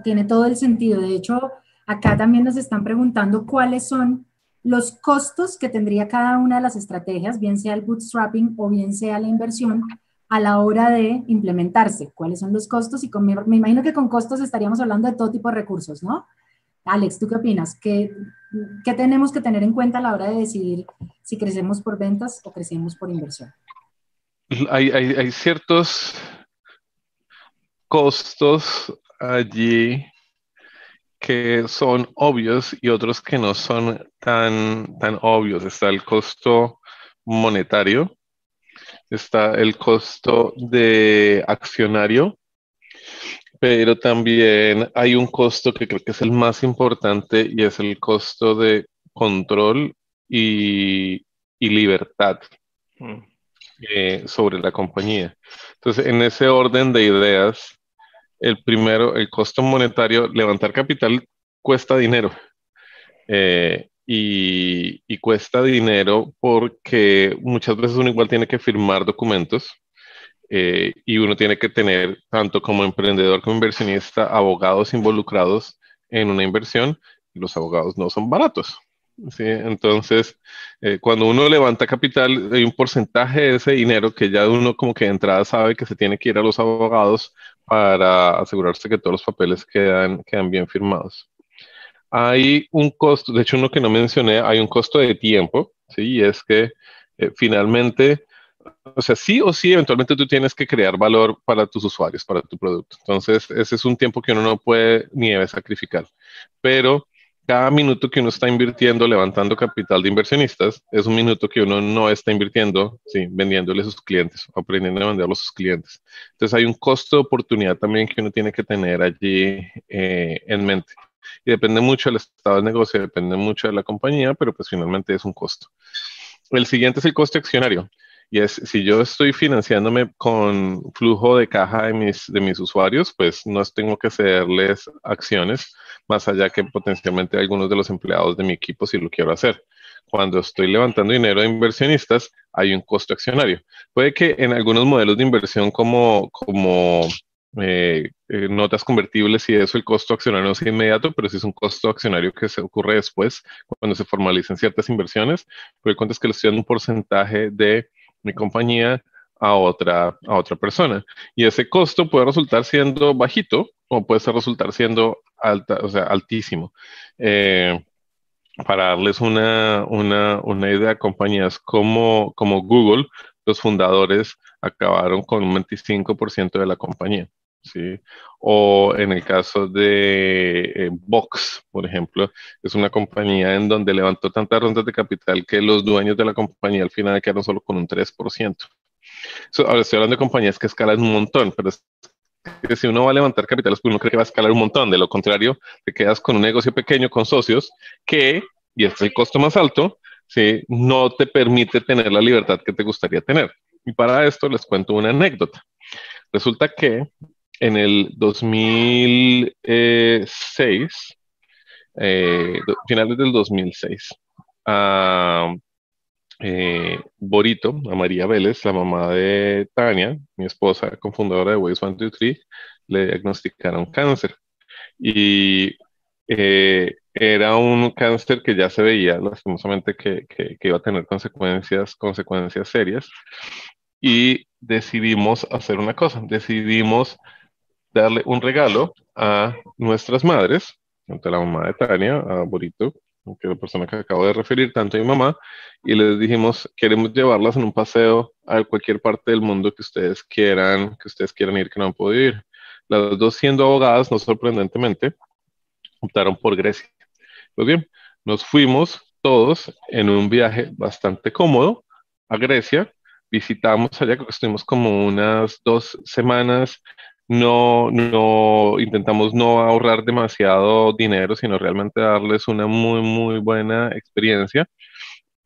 Tiene todo el sentido. De hecho, Acá también nos están preguntando cuáles son los costos que tendría cada una de las estrategias, bien sea el bootstrapping o bien sea la inversión, a la hora de implementarse. ¿Cuáles son los costos? Y me imagino que con costos estaríamos hablando de todo tipo de recursos, ¿no? Alex, ¿tú qué opinas? ¿Qué, ¿Qué tenemos que tener en cuenta a la hora de decidir si crecemos por ventas o crecemos por inversión? Hay, hay, hay ciertos costos allí que son obvios y otros que no son tan, tan obvios. Está el costo monetario, está el costo de accionario, pero también hay un costo que creo que es el más importante y es el costo de control y, libertad mm. eh, sobre la compañía. Entonces, en ese orden de ideas, el primero, el costo monetario, levantar capital cuesta dinero. Eh, y, cuesta dinero porque muchas veces uno igual tiene que firmar documentos eh, y uno tiene que tener, tanto como emprendedor como inversionista, abogados involucrados en una inversión. Los abogados no son baratos. ¿sí? Entonces, eh, cuando uno levanta capital, hay un porcentaje de ese dinero que ya uno como que de entrada sabe que se tiene que ir a los abogados para asegurarse que todos los papeles quedan, quedan bien firmados. Hay un costo, de hecho uno que no mencioné, hay un costo de tiempo, ¿sí? Y es que eh, finalmente, o sea, sí o sí, eventualmente tú tienes que crear valor para tus usuarios, para tu producto. Entonces, ese es un tiempo que uno no puede ni debe sacrificar. Pero cada minuto que uno está invirtiendo levantando capital de inversionistas es un minuto que uno no está invirtiendo, sí, vendiéndole a sus clientes aprendiendo a venderlo a sus clientes. Entonces hay un costo de oportunidad también que uno tiene que tener allí eh, en mente. Y depende mucho del estado de negocio, depende mucho de la compañía, pero pues finalmente es un costo. El siguiente es el costo accionario. Y es, si yo estoy financiándome con flujo de caja de mis, de mis usuarios, pues no tengo que cederles acciones, más allá que potencialmente algunos de los empleados de mi equipo si lo quiero hacer. Cuando estoy levantando dinero de inversionistas, hay un costo accionario. Puede que en algunos modelos de inversión como, como eh, eh, notas convertibles y eso el costo accionario no es inmediato, pero sí es un costo accionario que se ocurre después cuando se formalicen ciertas inversiones. Pero el cuento es que le estoy dando un porcentaje de mi compañía a otra, a otra persona. Y ese costo puede resultar siendo bajito o puede resultar siendo alta, o sea, altísimo. Eh, para darles una, una, una, idea, compañías como, como Google, los fundadores acabaron con un 25% de la compañía. O en el caso de eh, Vox, por ejemplo, es una compañía en donde levantó tantas rondas de capital que los dueños de la compañía al final quedaron solo con un 3%. ahora estoy hablando de compañías que escalan un montón, pero es que si uno va a levantar capital, pues uno cree que va a escalar un montón. De lo contrario, te quedas con un negocio pequeño con socios que, y este es el costo más alto, ¿sí? no te permite tener la libertad que te gustaría tener. Y para esto les cuento una anécdota. Resulta que en el 2006, eh, finales del 2006, a eh, Borito, a María Vélez, la mamá de Tania, mi esposa, cofundadora de Ways 123, le diagnosticaron cáncer. Y eh, era un cáncer que ya se veía lastimosamente que, que, iba a tener consecuencias, consecuencias serias. Y decidimos hacer una cosa, decidimos darle un regalo a nuestras madres, a la mamá de Tania, a Borito, que es la persona que acabo de referir, tanto a mi mamá, y les dijimos, queremos llevarlas en un paseo a cualquier parte del mundo que ustedes quieran, que ustedes quieran ir, que no han podido ir. Las dos siendo abogadas, no sorprendentemente, optaron por Grecia. Pues bien, nos fuimos todos en un viaje bastante cómodo a Grecia, visitamos allá, estuvimos como unas dos semanas, no, no intentamos no ahorrar demasiado dinero, sino realmente darles una muy, muy buena experiencia.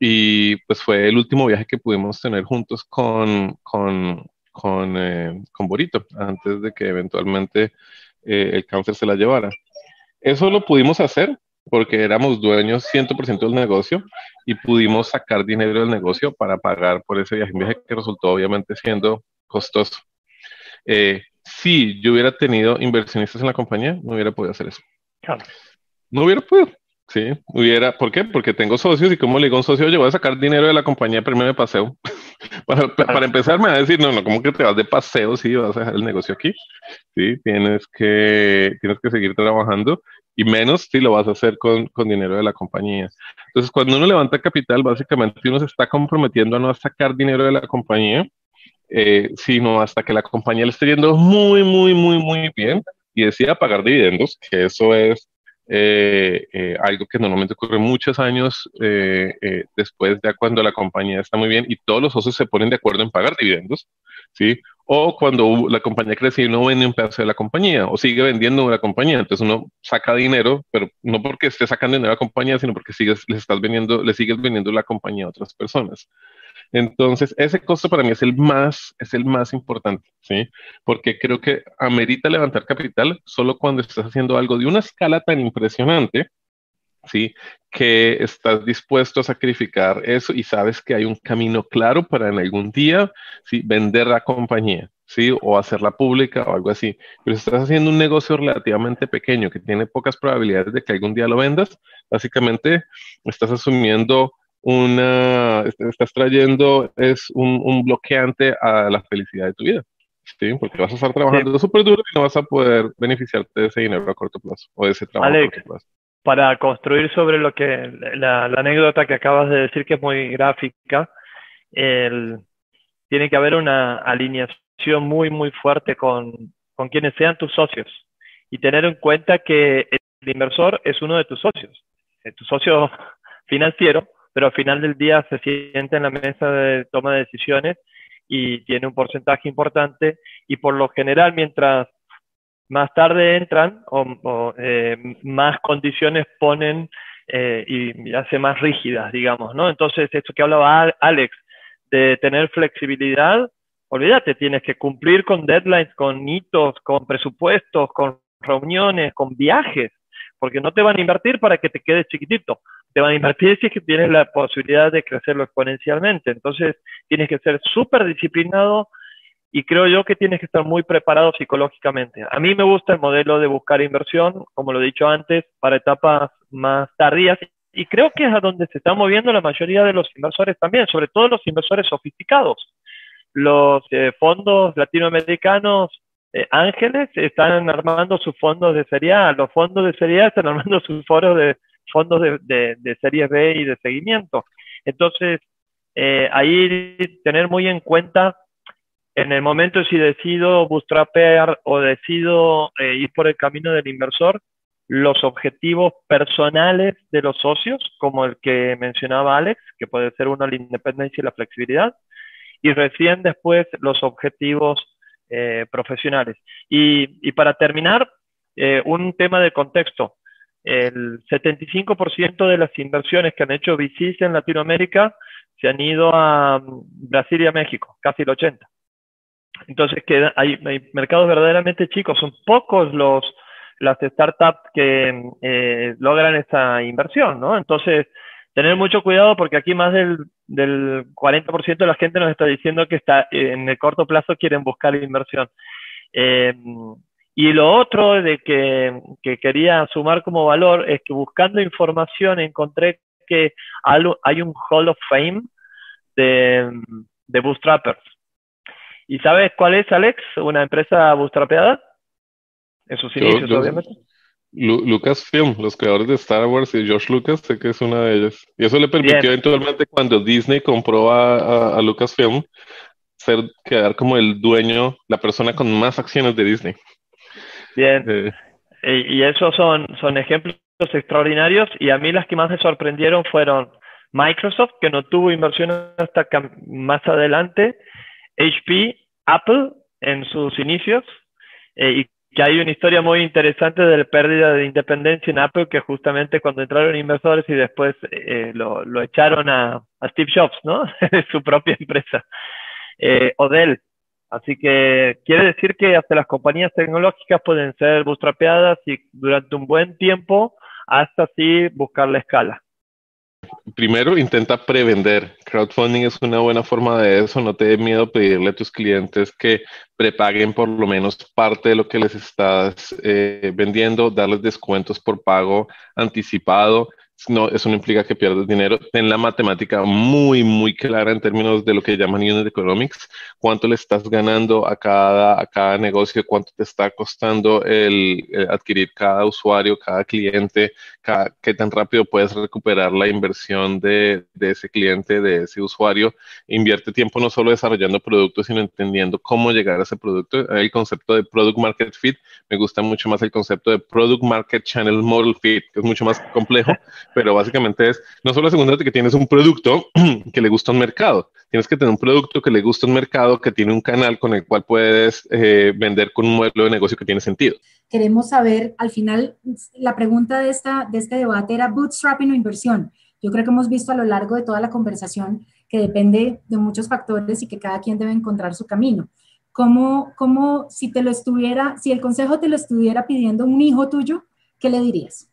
Y pues fue el último viaje que pudimos tener juntos con, con, con, eh, con Borito, antes de que eventualmente eh, el cáncer se la llevara. Eso lo pudimos hacer porque éramos dueños 100% del negocio y pudimos sacar dinero del negocio para pagar por ese viaje, un viaje que resultó obviamente siendo costoso. Eh, si yo hubiera tenido inversionistas en la compañía, no hubiera podido hacer eso. No hubiera podido. Sí, hubiera, ¿por qué? Porque tengo socios y como le digo a un socio, oye, voy a sacar dinero de la compañía primero de paseo. para, para, empezar me va a decir, no, no, ¿cómo que te vas de paseo si vas a dejar el negocio aquí? Sí, tienes que, tienes que seguir trabajando y menos si lo vas a hacer con, con dinero de la compañía. Entonces, cuando uno levanta capital, básicamente uno se está comprometiendo a no sacar dinero de la compañía eh, sino hasta que la compañía le esté yendo muy, muy, muy, muy bien y decida pagar dividendos, que eso es eh, eh, algo que normalmente ocurre muchos años después, ya cuando la compañía está muy bien y todos los socios se ponen de acuerdo en pagar dividendos, ¿sí? O cuando la compañía crece y no vende un pedazo de la compañía o sigue vendiendo la compañía, entonces uno saca dinero, pero no porque esté sacando dinero a la compañía, sino porque sigues, le estás vendiendo, le sigues vendiendo la compañía a otras personas. Entonces, ese costo para mí es el más, es el más importante, ¿sí? Porque creo que amerita levantar capital solo cuando estás haciendo algo de una escala tan impresionante, ¿sí? Que estás dispuesto a sacrificar eso y sabes que hay un camino claro para en algún día, ¿sí? Vender la compañía, ¿sí? O hacerla pública o algo así. Pero si estás haciendo un negocio relativamente pequeño que tiene pocas probabilidades de que algún día lo vendas, básicamente estás asumiendo una, estás trayendo es un, bloqueante a la felicidad de tu vida. ¿sí? Porque vas a estar trabajando súper duro y no vas a poder beneficiarte de ese dinero a corto plazo o de ese trabajo a corto plazo. Para construir sobre lo que la, anécdota que acabas de decir, que es muy gráfica, el, tiene que haber una alineación muy, muy fuerte con, con quienes sean tus socios y tener en cuenta que el inversor es uno de tus socios. Tu socio financiero pero al final del día se siente en la mesa de toma de decisiones y tiene un porcentaje importante y por lo general mientras más tarde entran o, eh, más condiciones ponen eh, y hace más rígidas, digamos, ¿no? Entonces, esto que hablaba Alex, de tener flexibilidad, olvídate, tienes que cumplir con deadlines, con hitos, con presupuestos, con reuniones, con viajes, porque no te van a invertir para que te quedes chiquitito, te van a invertir si es que tienes la posibilidad de crecerlo exponencialmente. Entonces, tienes que ser súper disciplinado y creo yo que tienes que estar muy preparado psicológicamente. A mí me gusta el modelo de buscar inversión, como lo he dicho antes, para etapas más tardías y creo que es a donde se están moviendo la mayoría de los inversores también, sobre todo los inversores sofisticados. Los eh, fondos latinoamericanos eh, ángeles están armando sus fondos de serie A, los fondos de serie A están armando sus foros de, fondos de, de, series B y de seguimiento. Entonces, eh, ahí tener muy en cuenta en el momento si decido bootstrapear o decido eh, ir por el camino del inversor, los objetivos personales de los socios, como el que mencionaba Alex, que puede ser uno la independencia y la flexibilidad, y recién después los objetivos eh, profesionales. Y, para terminar, un tema de contexto. El 75% de las inversiones que han hecho VCs en Latinoamérica se han ido a mm, Brasil y a México, casi el 80%. Entonces, que hay, mercados verdaderamente chicos, son pocos los, las startups que eh, logran esa inversión, ¿no? Entonces, tener mucho cuidado porque aquí más del, del 40% de la gente nos está diciendo que está en el corto plazo quieren buscar inversión. Eh, y lo otro de que, que, quería sumar como valor es que buscando información encontré que hay un Hall of Fame de, de bootstrappers. ¿Y sabes cuál es, Alex? ¿Una empresa bootstrapeada? En sus inicios, obviamente. Lucasfilm, los creadores de Star Wars y George Lucas, sé que es una de ellas. Y eso le permitió eventualmente cuando Disney compró a, Lucasfilm ser, quedar como el dueño, la persona con más acciones de Disney. Bien. Eh, y, esos son, son ejemplos extraordinarios y a mí las que más me sorprendieron fueron Microsoft, que no tuvo inversión hasta más adelante, HP, Apple en sus inicios, eh, y que hay una historia muy interesante de la pérdida de independencia en Apple, que justamente cuando entraron inversores y después eh, lo, lo, echaron a, a, Steve Jobs, ¿no? de su propia empresa, eh, o Dell. Así que quiere decir que hasta las compañías tecnológicas pueden ser bootstrapeadas y durante un buen tiempo hasta así buscar la escala. Primero, intenta prevender. Crowdfunding es una buena forma de eso. No te dé miedo pedirle a tus clientes que prepaguen por lo menos parte de lo que les estás eh, vendiendo, darles descuentos por pago anticipado no, eso no implica que pierdas dinero. Ten la matemática muy, muy clara en términos de lo que llaman unit economics. Cuánto le estás ganando a cada, a cada negocio, cuánto te está costando el, adquirir cada usuario, cada cliente, qué tan rápido puedes recuperar la inversión de, de, ese cliente, de ese usuario. Invierte tiempo no solo desarrollando productos, sino entendiendo cómo llegar a ese producto. El concepto de product market fit, me gusta mucho más el concepto de product market channel model fit, que es mucho más complejo pero básicamente es, no solo asegúrate que tienes un producto que le gusta un mercado, tienes que tener un producto que le gusta un mercado, que tiene un canal con el cual puedes eh, vender con un modelo de negocio que tiene sentido. Queremos saber, al final, la pregunta de, esta, de este debate era bootstrapping o inversión. Yo creo que hemos visto a lo largo de toda la conversación que depende de muchos factores y que cada quien debe encontrar su camino. ¿Cómo, cómo si te lo estuviera, si el consejo te lo estuviera pidiendo un hijo tuyo, qué le dirías?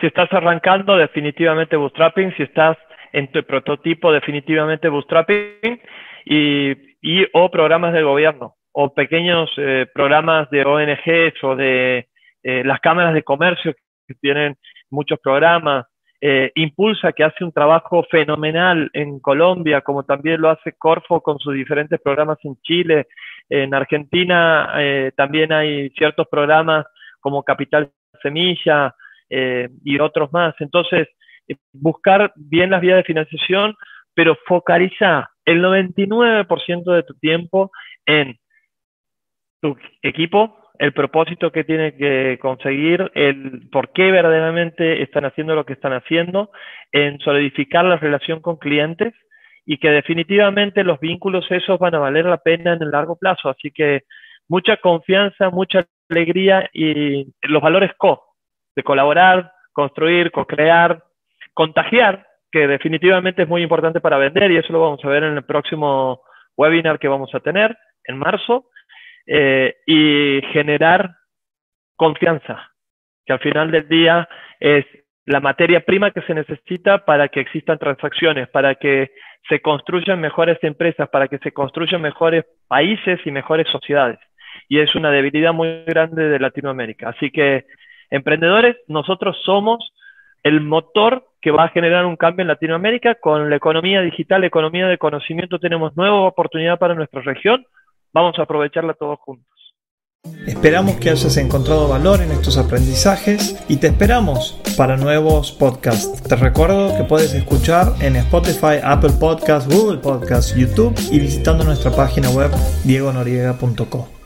Si estás arrancando, definitivamente bootstrapping. Si estás en tu prototipo, definitivamente bootstrapping. Y, o programas de gobierno o pequeños eh, programas de ONGs o de eh, las cámaras de comercio que tienen muchos programas. Eh, Impulsa, que hace un trabajo fenomenal en Colombia, como también lo hace Corfo con sus diferentes programas en Chile. En Argentina también hay ciertos programas como Capital Semilla, eh, y otros más. Entonces, eh, buscar bien las vías de financiación, pero focaliza el 99% de tu tiempo en tu equipo, el propósito que tiene que conseguir, el por qué verdaderamente están haciendo lo que están haciendo, en solidificar la relación con clientes y que definitivamente los vínculos esos van a valer la pena en el largo plazo. Así que mucha confianza, mucha alegría y los valores co, colaborar, construir, co-crear, contagiar, que definitivamente es muy importante para vender y eso lo vamos a ver en el próximo webinar que vamos a tener en marzo, eh, y generar confianza, que al final del día es la materia prima que se necesita para que existan transacciones, para que se construyan mejores empresas, para que se construyan mejores países y mejores sociedades. Y es una debilidad muy grande de Latinoamérica. Así que Emprendedores, nosotros somos el motor que va a generar un cambio en Latinoamérica. Con la economía digital, la economía de conocimiento, tenemos nueva oportunidad para nuestra región. Vamos a aprovecharla todos juntos. Esperamos que hayas encontrado valor en estos aprendizajes y te esperamos para nuevos podcasts. Te recuerdo que puedes escuchar en Spotify, Apple Podcasts, Google Podcasts, YouTube y visitando nuestra página web diegonoriega.co.